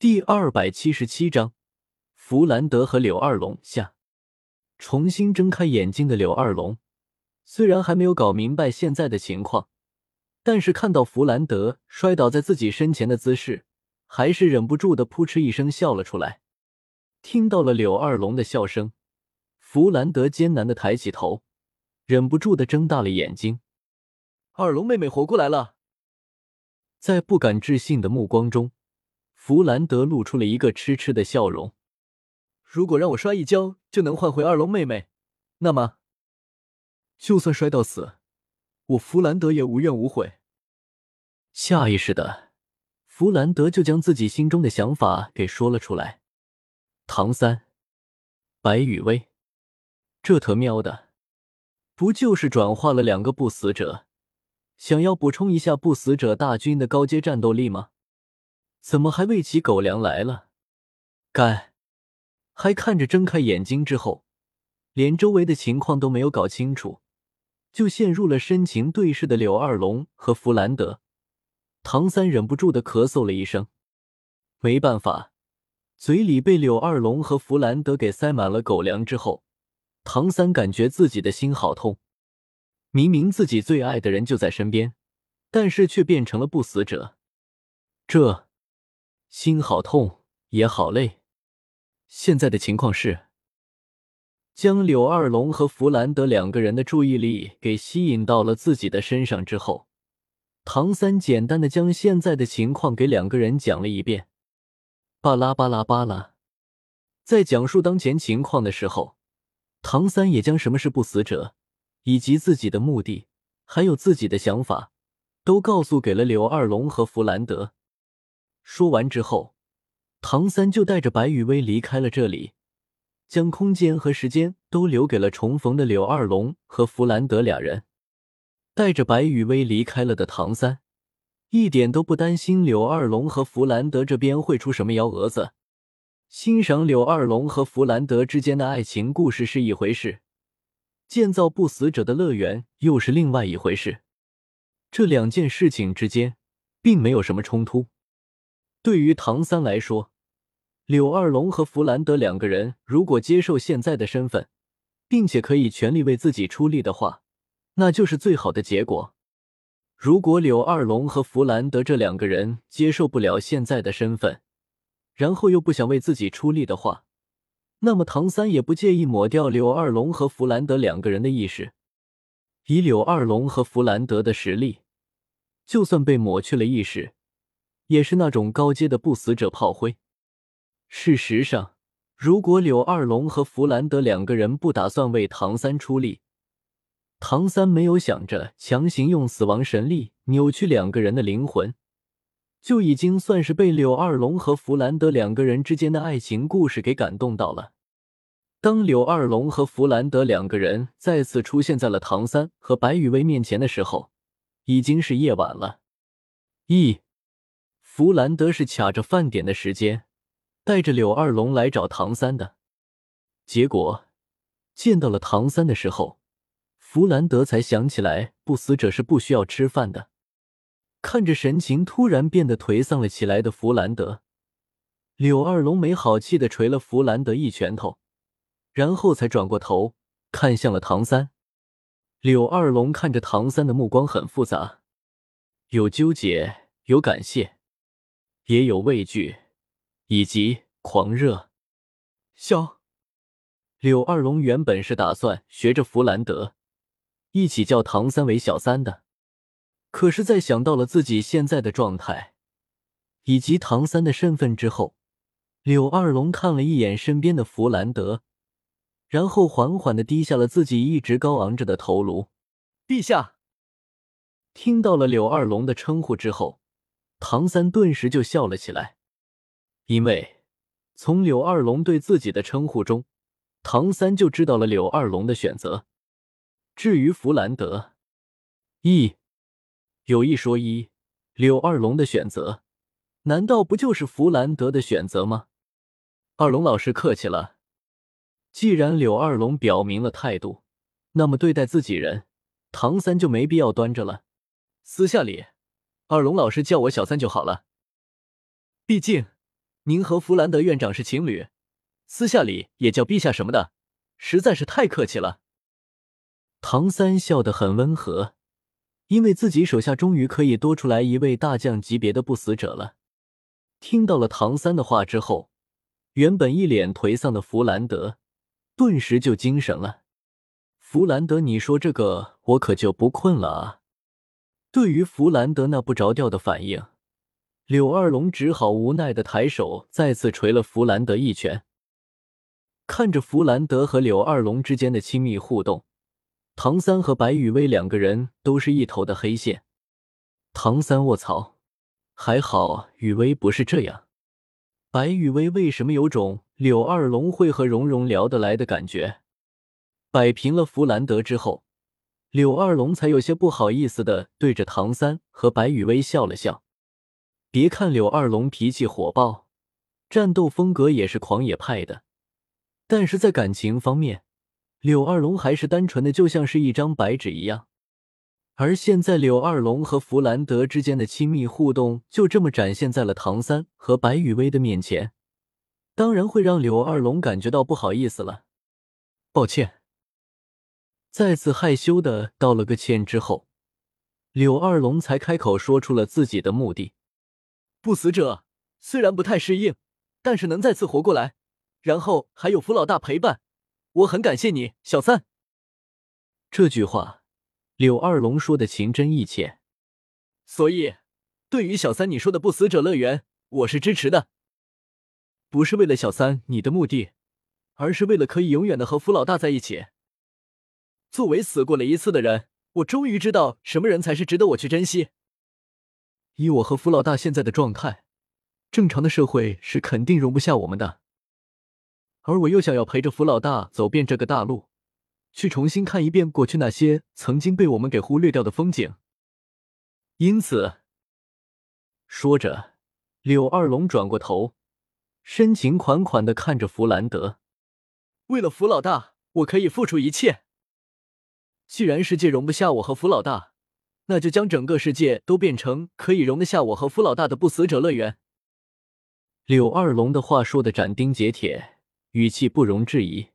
第二百七十七章，弗兰德和柳二龙下。重新睁开眼睛的柳二龙，虽然还没有搞明白现在的情况，但是看到弗兰德摔倒在自己身前的姿势，还是忍不住的扑哧一声笑了出来。听到了柳二龙的笑声，弗兰德艰难的抬起头，忍不住的睁大了眼睛。二龙妹妹活过来了，在不敢置信的目光中。弗兰德露出了一个痴痴的笑容。如果让我摔一跤就能换回二龙妹妹，那么就算摔到死，我弗兰德也无怨无悔。下意识的，弗兰德就将自己心中的想法给说了出来。唐三，白羽薇，这特喵的，不就是转化了两个不死者，想要补充一下不死者大军的高阶战斗力吗？怎么还喂起狗粮来了？该还看着睁开眼睛之后，连周围的情况都没有搞清楚，就陷入了深情对视的柳二龙和弗兰德。唐三忍不住的咳嗽了一声，没办法，嘴里被柳二龙和弗兰德给塞满了狗粮之后，唐三感觉自己的心好痛。明明自己最爱的人就在身边，但是却变成了不死者，这。心好痛，也好累。现在的情况是，将柳二龙和弗兰德两个人的注意力给吸引到了自己的身上之后，唐三简单的将现在的情况给两个人讲了一遍。巴拉巴拉巴拉，在讲述当前情况的时候，唐三也将什么是不死者，以及自己的目的，还有自己的想法，都告诉给了柳二龙和弗兰德。说完之后，唐三就带着白雨薇离开了这里，将空间和时间都留给了重逢的柳二龙和弗兰德俩人。带着白雨薇离开了的唐三，一点都不担心柳二龙和弗兰德这边会出什么幺蛾子。欣赏柳二龙和弗兰德之间的爱情故事是一回事，建造不死者的乐园又是另外一回事。这两件事情之间并没有什么冲突。对于唐三来说，柳二龙和弗兰德两个人如果接受现在的身份，并且可以全力为自己出力的话，那就是最好的结果。如果柳二龙和弗兰德这两个人接受不了现在的身份，然后又不想为自己出力的话，那么唐三也不介意抹掉柳二龙和弗兰德两个人的意识。以柳二龙和弗兰德的实力，就算被抹去了意识。也是那种高阶的不死者炮灰。事实上，如果柳二龙和弗兰德两个人不打算为唐三出力，唐三没有想着强行用死亡神力扭曲两个人的灵魂，就已经算是被柳二龙和弗兰德两个人之间的爱情故事给感动到了。当柳二龙和弗兰德两个人再次出现在了唐三和白雨薇面前的时候，已经是夜晚了。一。弗兰德是卡着饭点的时间，带着柳二龙来找唐三的。结果见到了唐三的时候，弗兰德才想起来，不死者是不需要吃饭的。看着神情突然变得颓丧了起来的弗兰德，柳二龙没好气的捶了弗兰德一拳头，然后才转过头看向了唐三。柳二龙看着唐三的目光很复杂，有纠结，有感谢。也有畏惧，以及狂热。小柳二龙原本是打算学着弗兰德一起叫唐三为小三的，可是，在想到了自己现在的状态以及唐三的身份之后，柳二龙看了一眼身边的弗兰德，然后缓缓的低下了自己一直高昂着的头颅。陛下，听到了柳二龙的称呼之后。唐三顿时就笑了起来，因为从柳二龙对自己的称呼中，唐三就知道了柳二龙的选择。至于弗兰德，一有一说一，柳二龙的选择，难道不就是弗兰德的选择吗？二龙老师客气了，既然柳二龙表明了态度，那么对待自己人，唐三就没必要端着了。私下里。二龙老师叫我小三就好了，毕竟您和弗兰德院长是情侣，私下里也叫陛下什么的，实在是太客气了。唐三笑得很温和，因为自己手下终于可以多出来一位大将级别的不死者了。听到了唐三的话之后，原本一脸颓丧的弗兰德顿时就精神了。弗兰德，你说这个我可就不困了啊！对于弗兰德那不着调的反应，柳二龙只好无奈的抬手再次捶了弗兰德一拳。看着弗兰德和柳二龙之间的亲密互动，唐三和白雨薇两个人都是一头的黑线。唐三卧槽，还好雨薇不是这样。白雨薇为什么有种柳二龙会和蓉蓉聊得来的感觉？摆平了弗兰德之后，柳二龙才有些不好意思的对着唐三和白雨薇笑了笑。别看柳二龙脾气火爆，战斗风格也是狂野派的，但是在感情方面，柳二龙还是单纯的，就像是一张白纸一样。而现在，柳二龙和弗兰德之间的亲密互动就这么展现在了唐三和白雨薇的面前，当然会让柳二龙感觉到不好意思了。抱歉。再次害羞的道了个歉之后，柳二龙才开口说出了自己的目的。不死者虽然不太适应，但是能再次活过来，然后还有福老大陪伴，我很感谢你，小三。这句话，柳二龙说的情真意切。所以，对于小三你说的不死者乐园，我是支持的。不是为了小三你的目的，而是为了可以永远的和福老大在一起。作为死过了一次的人，我终于知道什么人才是值得我去珍惜。以我和福老大现在的状态，正常的社会是肯定容不下我们的。而我又想要陪着福老大走遍这个大陆，去重新看一遍过去那些曾经被我们给忽略掉的风景。因此，说着，柳二龙转过头，深情款款的看着弗兰德：“为了福老大，我可以付出一切。”既然世界容不下我和福老大，那就将整个世界都变成可以容得下我和福老大的不死者乐园。柳二龙的话说的斩钉截铁，语气不容置疑。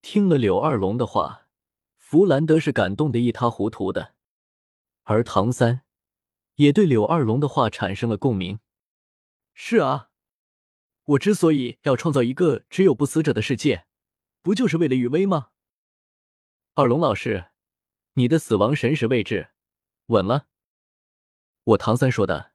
听了柳二龙的话，弗兰德是感动的一塌糊涂的，而唐三也对柳二龙的话产生了共鸣。是啊，我之所以要创造一个只有不死者的世界，不就是为了雨薇吗？二龙老师，你的死亡神识位置稳了。我唐三说的。